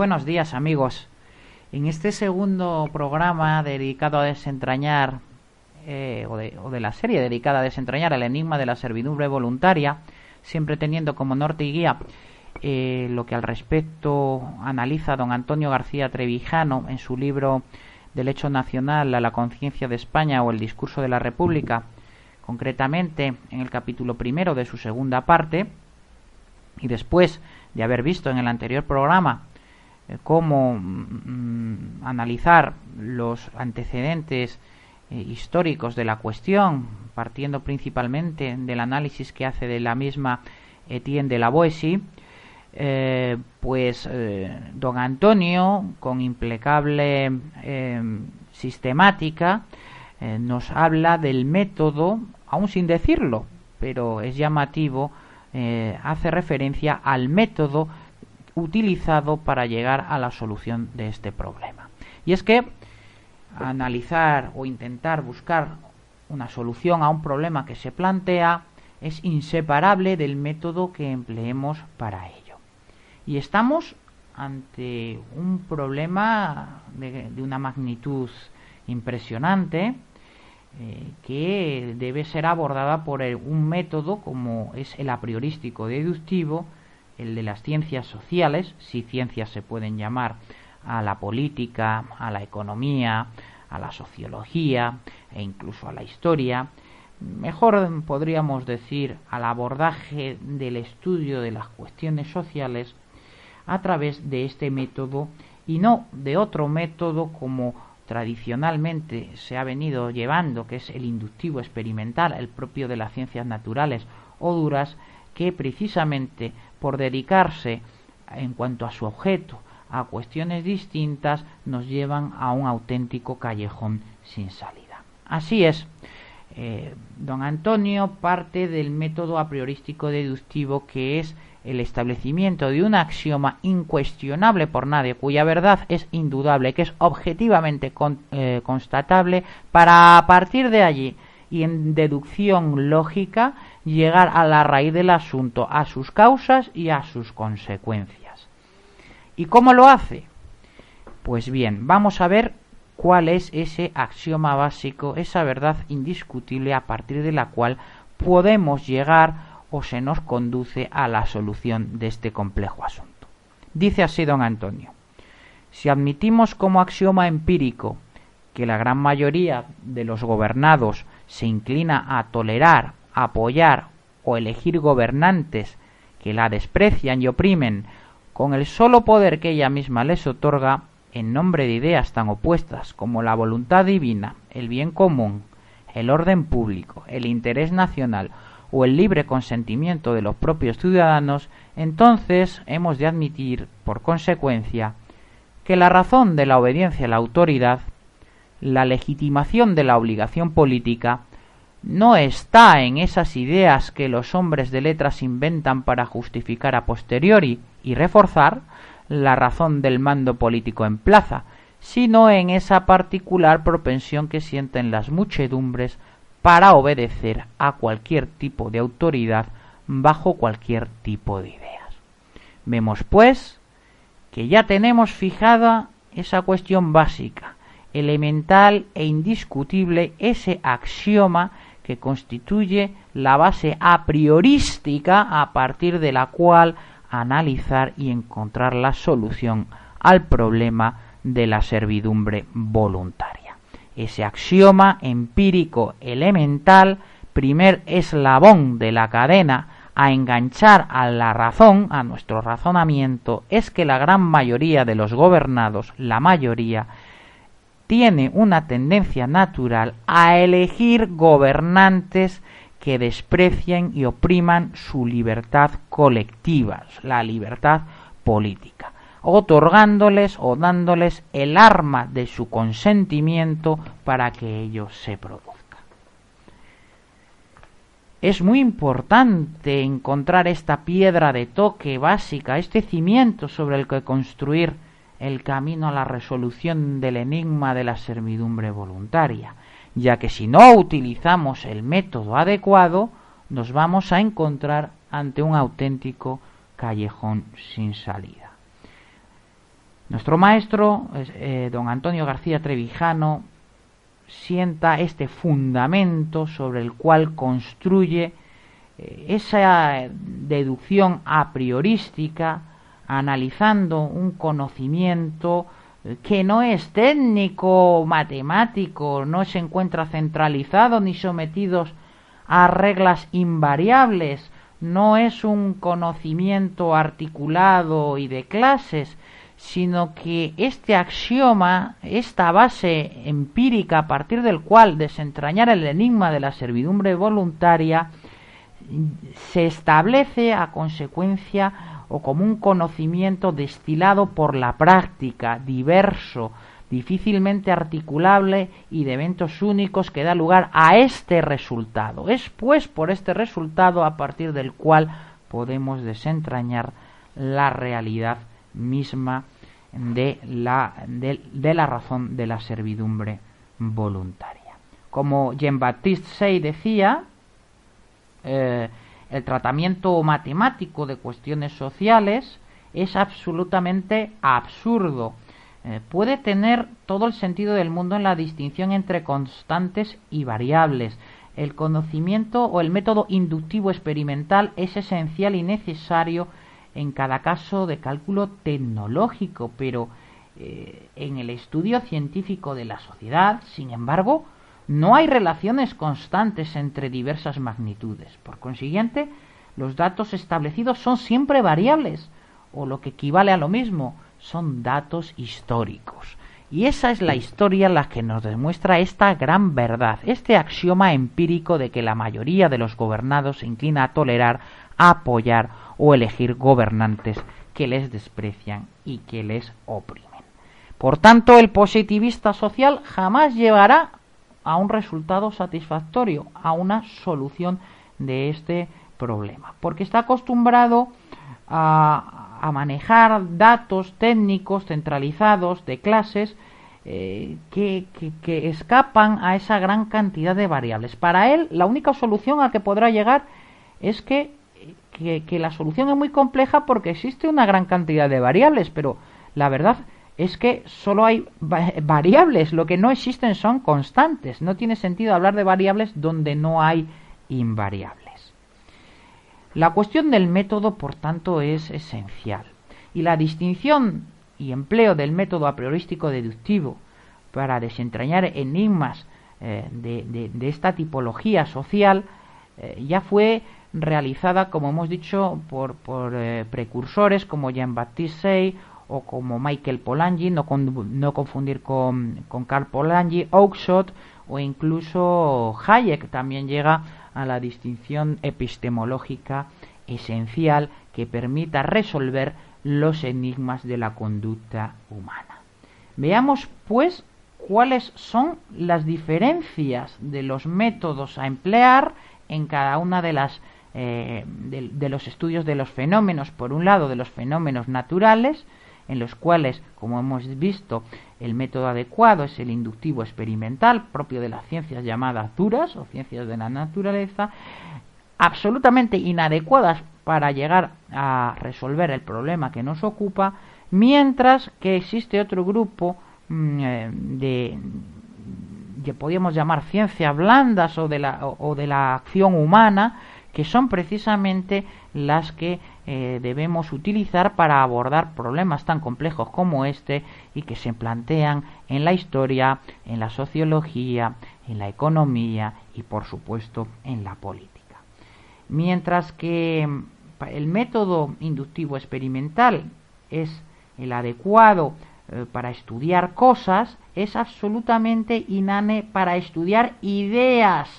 Buenos días amigos. En este segundo programa dedicado a desentrañar, eh, o, de, o, de, la serie dedicada a desentrañar el enigma de la servidumbre voluntaria, siempre teniendo como norte y guía eh, lo que al respecto analiza don Antonio García Trevijano en su libro Del hecho nacional a la conciencia de España o el discurso de la República, concretamente en el capítulo primero de su segunda parte, y después de haber visto en el anterior programa cómo mm, analizar los antecedentes eh, históricos de la cuestión, partiendo principalmente del análisis que hace de la misma Etienne de la Boétie, eh, pues eh, don Antonio, con implacable sistemática, nos habla del método, aún sin decirlo, pero es llamativo, hace referencia al método utilizado para llegar a la solución de este problema. Y es que analizar o intentar buscar una solución a un problema que se plantea es inseparable del método que empleemos para ello. Y estamos ante un problema de, una magnitud impresionante eh, que debe ser abordada por un método como es el a priorístico deductivo, el de las ciencias sociales, si ciencias se pueden llamar a la política, a la economía, a la sociología e incluso a la historia, mejor podríamos decir al abordaje del estudio de las cuestiones sociales a través de este método y no de otro método como tradicionalmente se ha venido llevando, que es el inductivo experimental, el propio de las ciencias naturales o duras, que precisamente por dedicarse en cuanto a su objeto a cuestiones distintas nos llevan a un auténtico callejón sin salida. Así es, eh, don Antonio parte del método a priorístico deductivo que es el establecimiento de un axioma incuestionable por nadie, cuya verdad es indudable, que es objetivamente eh, constatable, para a partir de allí y en deducción lógica llegar a la raíz del asunto, a sus causas y a sus consecuencias. ¿Y cómo lo hace? Pues bien, vamos a ver cuál es ese axioma básico, esa verdad indiscutible a partir de la cual podemos llegar o se nos conduce a la solución de este complejo asunto. Dice así don Antonio, si admitimos como axioma empírico que la gran mayoría de los gobernados se inclina a tolerar, apoyar o elegir gobernantes que la desprecian y oprimen con el solo poder que ella misma les otorga en nombre de ideas tan opuestas como la voluntad divina, el bien común, el orden público, el interés nacional o el libre consentimiento de los propios ciudadanos, entonces hemos de admitir, por consecuencia, que la razón de la obediencia a la autoridad la legitimación de la obligación política no está en esas ideas que los hombres de letras inventan para justificar a posteriori y reforzar la razón del mando político en plaza, sino en esa particular propensión que sienten las muchedumbres para obedecer a cualquier tipo de autoridad bajo cualquier tipo de ideas. Vemos pues que ya tenemos fijada esa cuestión básica, elemental e indiscutible, ese axioma que constituye la base a priorística a partir de la cual analizar y encontrar la solución al problema de la servidumbre voluntaria. Ese axioma empírico elemental, primer eslabón de la cadena a enganchar a la razón, a nuestro razonamiento, es que la gran mayoría de los gobernados, la mayoría, tiene una tendencia natural a elegir gobernantes que desprecien y opriman su libertad colectiva, la libertad política, otorgándoles o dándoles el arma de su consentimiento para que ello se produzca. Es muy importante encontrar esta piedra de toque básica, este cimiento sobre el que construir el camino a la resolución del enigma de la servidumbre voluntaria, ya que si no utilizamos el método adecuado, nos vamos a encontrar ante un auténtico callejón sin salida. Nuestro maestro, eh, don Antonio García Trevijano, sienta este fundamento sobre el cual construye eh, esa deducción a priorística, analizando un conocimiento eh, que no es técnico, matemático, no se encuentra centralizado ni sometido a reglas invariables, no es un conocimiento articulado y de clases, sino que este axioma, esta base empírica a partir del cual desentrañar el enigma de la servidumbre voluntaria, se establece a consecuencia o como un conocimiento destilado por la práctica, diverso, difícilmente articulable y de eventos únicos que da lugar a este resultado. Es pues por este resultado a partir del cual podemos desentrañar la realidad misma de la, de, la razón de la servidumbre voluntaria. Como Jean-Baptiste Say decía, eh, el tratamiento matemático de cuestiones sociales es absolutamente absurdo. Eh, puede tener todo el sentido del mundo en la distinción entre constantes y variables. El conocimiento o el método inductivo experimental es esencial y necesario en cada caso de cálculo tecnológico, pero eh, en el estudio científico de la sociedad, sin embargo, no hay relaciones constantes entre diversas magnitudes. Por consiguiente, los datos establecidos son siempre variables, o lo que equivale a lo mismo, son datos históricos. Y esa es la historia la que nos demuestra esta gran verdad, este axioma empírico de que la mayoría de los gobernados se inclina a tolerar, a apoyar o elegir gobernantes que les desprecian y que les oprimen. Por tanto, el positivista social jamás llevará a un resultado satisfactorio, a una solución de este problema, porque está acostumbrado a, manejar datos técnicos centralizados de clases eh, que, que, escapan a esa gran cantidad de variables. Para él, la única solución a que podrá llegar es que que, la solución es muy compleja porque existe una gran cantidad de variables, pero la verdad es que solo hay variables, lo que no existen son constantes. No tiene sentido hablar de variables donde no hay invariables. La cuestión del método, por tanto, es esencial. Y la distinción y empleo del método a priorístico deductivo para desentrañar enigmas eh, de, esta tipología social eh, ya fue realizada, como hemos dicho, por, por eh, precursores como Jean-Baptiste Say o como Michael Polanyi, no, confundir con, con Carl Polanyi, Oakeshott o incluso Hayek también llega a la distinción epistemológica esencial que permita resolver los enigmas de la conducta humana. Veamos, pues, cuáles son las diferencias de los métodos a emplear en cada una de las eh, de, los estudios de los fenómenos, por un lado de los fenómenos naturales, en los cuales, como hemos visto, el método adecuado es el inductivo experimental, propio de las ciencias llamadas duras o ciencias de la naturaleza, absolutamente inadecuadas para llegar a resolver el problema que nos ocupa, mientras que existe otro grupo mm, eh, de que podríamos llamar ciencias blandas o de la, o de la acción humana, que son precisamente las que eh, debemos utilizar para abordar problemas tan complejos como este y que se plantean en la historia, en la sociología, en la economía y por supuesto en la política. Mientras que mm, el método inductivo experimental es el adecuado eh, para estudiar cosas, es absolutamente inane para estudiar ideas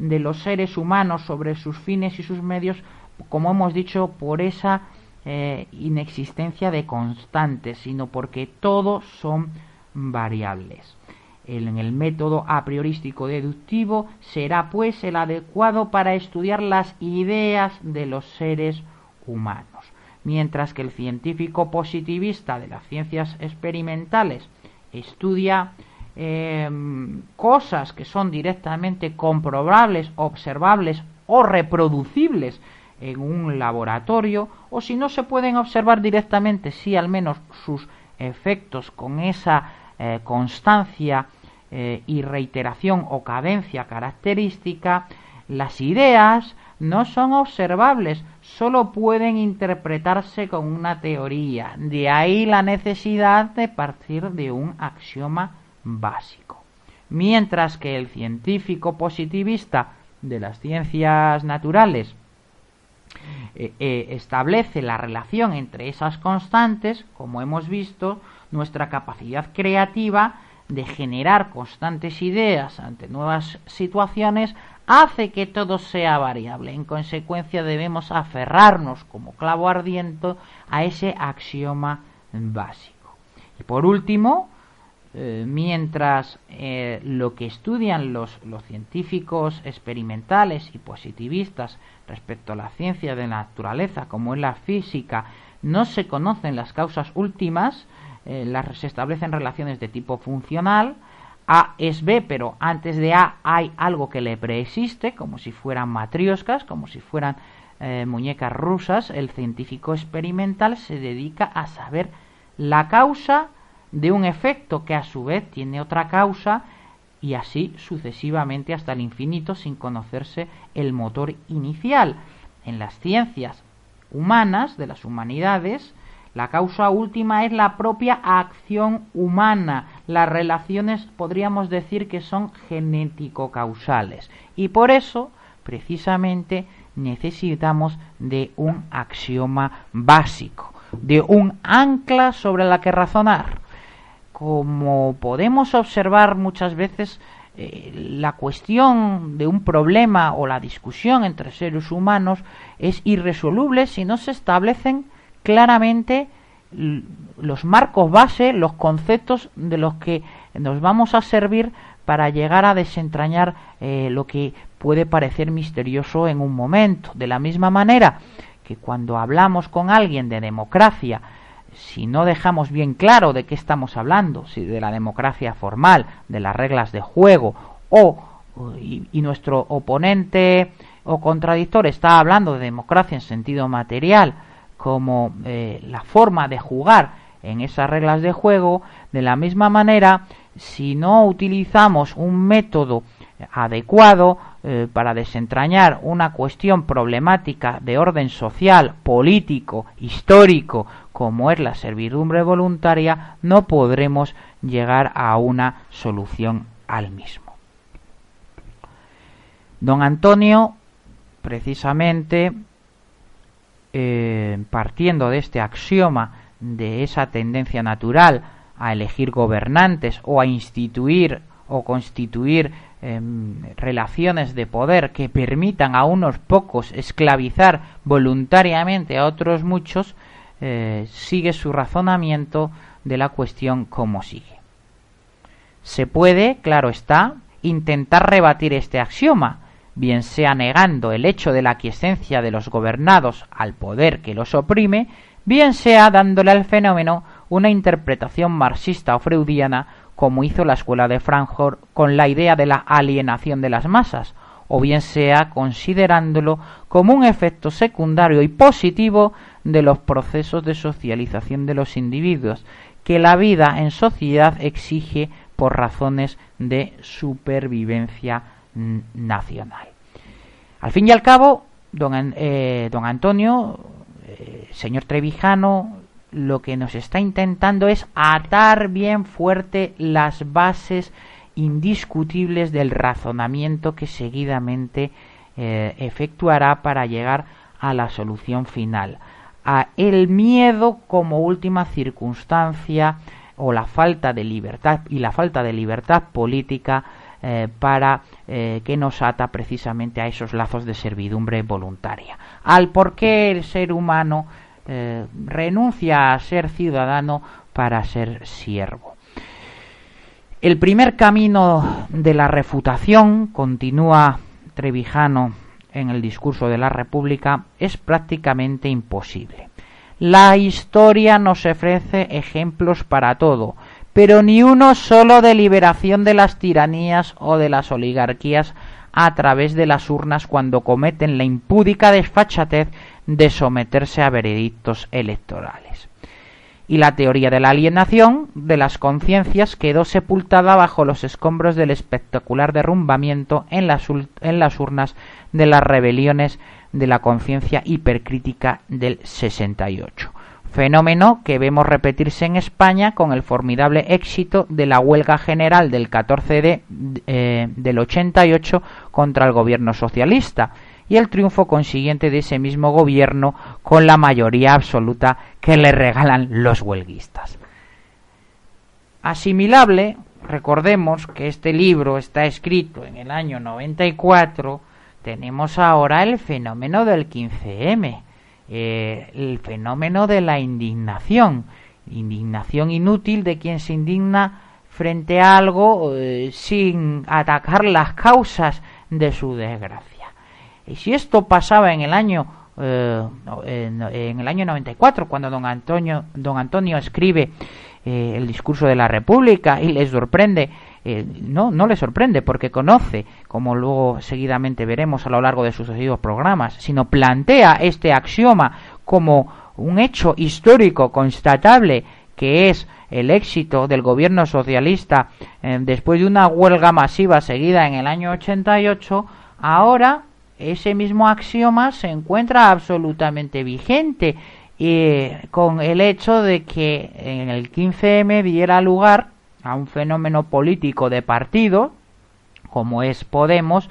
de los seres humanos sobre sus fines y sus medios, como hemos dicho, por esa eh, inexistencia de constantes, sino porque todos son variables. en el método a priorístico deductivo será pues el adecuado para estudiar las ideas de los seres humanos, mientras que el científico positivista de las ciencias experimentales estudia Em, cosas que son directamente comprobables, observables o reproducibles en un laboratorio, o si no se pueden observar directamente, si al menos sus efectos con esa eh, constancia eh, y reiteración o cadencia característica, las ideas no son observables, solo pueden interpretarse con una teoría. De ahí la necesidad de partir de un axioma básico. Mientras que el científico positivista de las ciencias naturales eh, eh, establece la relación entre esas constantes, como hemos visto, nuestra capacidad creativa de generar constantes ideas ante nuevas situaciones hace que todo sea variable. En consecuencia debemos aferrarnos como clavo ardiente a ese axioma básico. Y por último, eh, mientras eh, lo que estudian los, científicos experimentales y positivistas respecto a la ciencia de la naturaleza, como es la física, no se conocen las causas últimas, eh, las, se establecen relaciones de tipo funcional, A es B, pero antes de A hay algo que le preexiste, como si fueran matrioscas, como si fueran muñecas rusas, el científico experimental se dedica a saber la causa de un efecto que a su vez tiene otra causa y así sucesivamente hasta el infinito sin conocerse el motor inicial. En las ciencias humanas, de las humanidades, la causa última es la propia acción humana. Las relaciones podríamos decir que son genético-causales. Y por eso, precisamente, necesitamos de un axioma básico, de un ancla sobre la que razonar como podemos observar muchas veces, eh, la cuestión de un problema o la discusión entre seres humanos es irresoluble si no se establecen claramente los marcos base, los conceptos de los que nos vamos a servir para llegar a desentrañar eh, lo que puede parecer misterioso en un momento. De la misma manera que cuando hablamos con alguien de democracia, si no dejamos bien claro de qué estamos hablando, si de la democracia formal, de las reglas de juego, o y, nuestro oponente o contradictor está hablando de democracia en sentido material como eh, la forma de jugar en esas reglas de juego, de la misma manera, si no utilizamos un método adecuado eh, para desentrañar una cuestión problemática de orden social, político, histórico, como es la servidumbre voluntaria, no podremos llegar a una solución al mismo. Don Antonio, precisamente, eh, partiendo de este axioma de esa tendencia natural a elegir gobernantes o a instituir o constituir em, relaciones de poder que permitan a unos pocos esclavizar voluntariamente a otros muchos, eh, sigue su razonamiento de la cuestión como sigue. Se puede, claro está, intentar rebatir este axioma, bien sea negando el hecho de la aquiescencia de los gobernados al poder que los oprime, bien sea dándole al fenómeno una interpretación marxista o freudiana como hizo la escuela de Frankfurt con la idea de la alienación de las masas, o bien sea considerándolo como un efecto secundario y positivo de los procesos de socialización de los individuos, que la vida en sociedad exige por razones de supervivencia nacional. Al fin y al cabo, don, eh, don Antonio, eh, señor Trevijano, lo que nos está intentando es atar bien fuerte las bases indiscutibles del razonamiento que seguidamente eh, efectuará para llegar a la solución final. A el miedo como última circunstancia o la falta de libertad y la falta de libertad política eh, para eh, que nos ata precisamente a esos lazos de servidumbre voluntaria. Al por qué el ser humano renuncia a ser ciudadano para ser siervo. El primer camino de la refutación, continúa Trevijano en el discurso de la República, es prácticamente imposible. La historia nos ofrece ejemplos para todo, pero ni uno solo de liberación de las tiranías o de las oligarquías a través de las urnas cuando cometen la impúdica desfachatez de someterse a veredictos electorales y la teoría de la alienación de las conciencias quedó sepultada bajo los escombros del espectacular derrumbamiento en las, urnas de las rebeliones de la conciencia hipercrítica del 68 fenómeno que vemos repetirse en España con el formidable éxito de la huelga general del 14 de, eh, del 88 contra el gobierno socialista y el triunfo consiguiente de ese mismo gobierno con la mayoría absoluta que le regalan los huelguistas. Asimilable, recordemos que este libro está escrito en el año 94, tenemos ahora el fenómeno del 15M, eh, el fenómeno de la indignación, indignación inútil de quien se indigna frente a algo eh, sin atacar las causas de su desgracia. Y si esto pasaba en el año eh, en, el año 94 cuando don Antonio don Antonio escribe eh, el discurso de la República y le sorprende eh, no no le sorprende porque conoce como luego seguidamente veremos a lo largo de sucesivos programas sino plantea este axioma como un hecho histórico constatable que es el éxito del gobierno socialista después de una huelga masiva seguida en el año 88 ahora ese mismo axioma se encuentra absolutamente vigente y con el hecho de que en el 15M diera lugar a un fenómeno político de partido como es Podemos,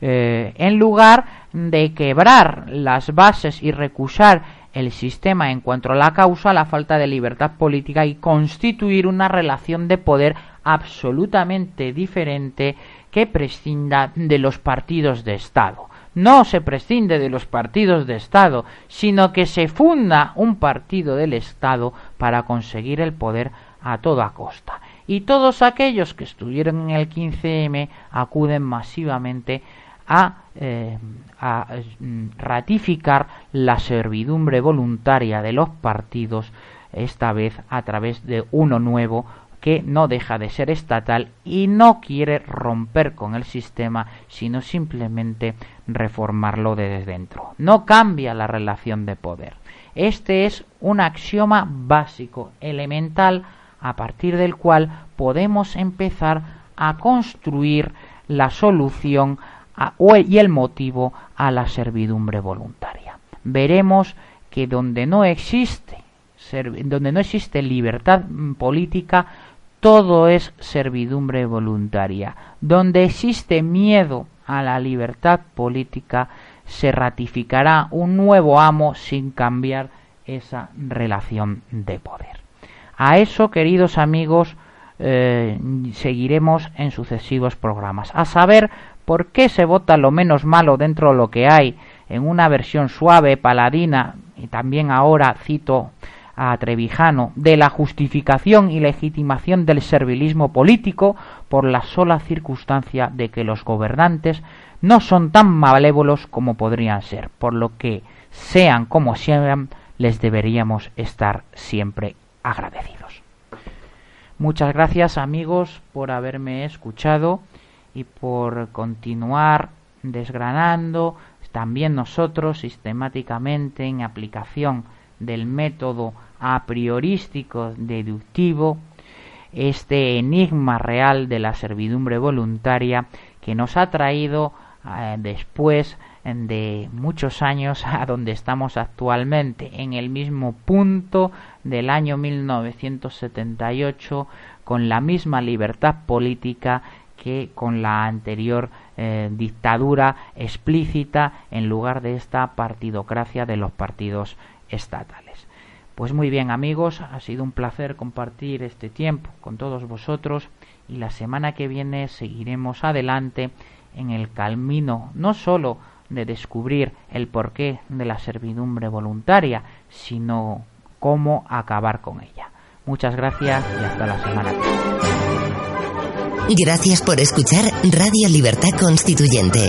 eh, en lugar de quebrar las bases y recusar el sistema en cuanto a la causa, la falta de libertad política y constituir una relación de poder absolutamente diferente que prescinda de los partidos de Estado no se prescinde de los partidos de Estado, sino que se funda un partido del Estado para conseguir el poder a toda costa. Y todos aquellos que estuvieron en el 15M acuden masivamente a, eh, a mm, ratificar la servidumbre voluntaria de los partidos, esta vez a través de uno nuevo que no deja de ser estatal y no quiere romper con el sistema, sino simplemente reformarlo desde dentro. No cambia la relación de poder. Este es un axioma básico, elemental, a partir del cual podemos empezar a construir la solución y el motivo a la servidumbre voluntaria. Veremos que donde no existe donde no existe libertad política todo es servidumbre voluntaria. Donde existe miedo a la libertad política, se ratificará un nuevo amo sin cambiar esa relación de poder. A eso, queridos amigos, eh, seguiremos en sucesivos programas. A saber por qué se vota lo menos malo dentro de lo que hay en una versión suave, paladina, y también ahora cito a Trevijano de la justificación y legitimación del servilismo político por la sola circunstancia de que los gobernantes no son tan malévolos como podrían ser, por lo que sean como sean, les deberíamos estar siempre agradecidos. Muchas gracias amigos por haberme escuchado y por continuar desgranando también nosotros sistemáticamente en aplicación del método a priorístico deductivo este enigma real de la servidumbre voluntaria que nos ha traído eh, después de muchos años a donde estamos actualmente, en el mismo punto del año 1978, con la misma libertad política que con la anterior eh, dictadura explícita en lugar de esta partidocracia de los partidos estatales. Pues muy bien amigos, ha sido un placer compartir este tiempo con todos vosotros y la semana que viene seguiremos adelante en el camino no sólo de descubrir el porqué de la servidumbre voluntaria, sino cómo acabar con ella. Muchas gracias y hasta la semana. Gracias por escuchar Radio Libertad Constituyente.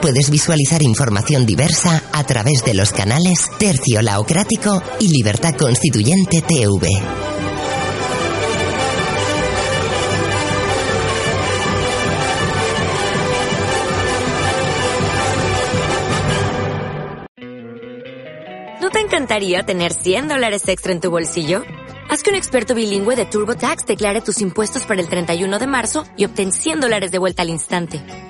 puedes visualizar información diversa a través de los canales Tercio Laocrático y Libertad Constituyente TV. ¿No te encantaría tener 100 dólares extra en tu bolsillo? Haz que un experto bilingüe de TurboTax declare tus impuestos para el 31 de marzo y obtén 100 dólares de vuelta al instante.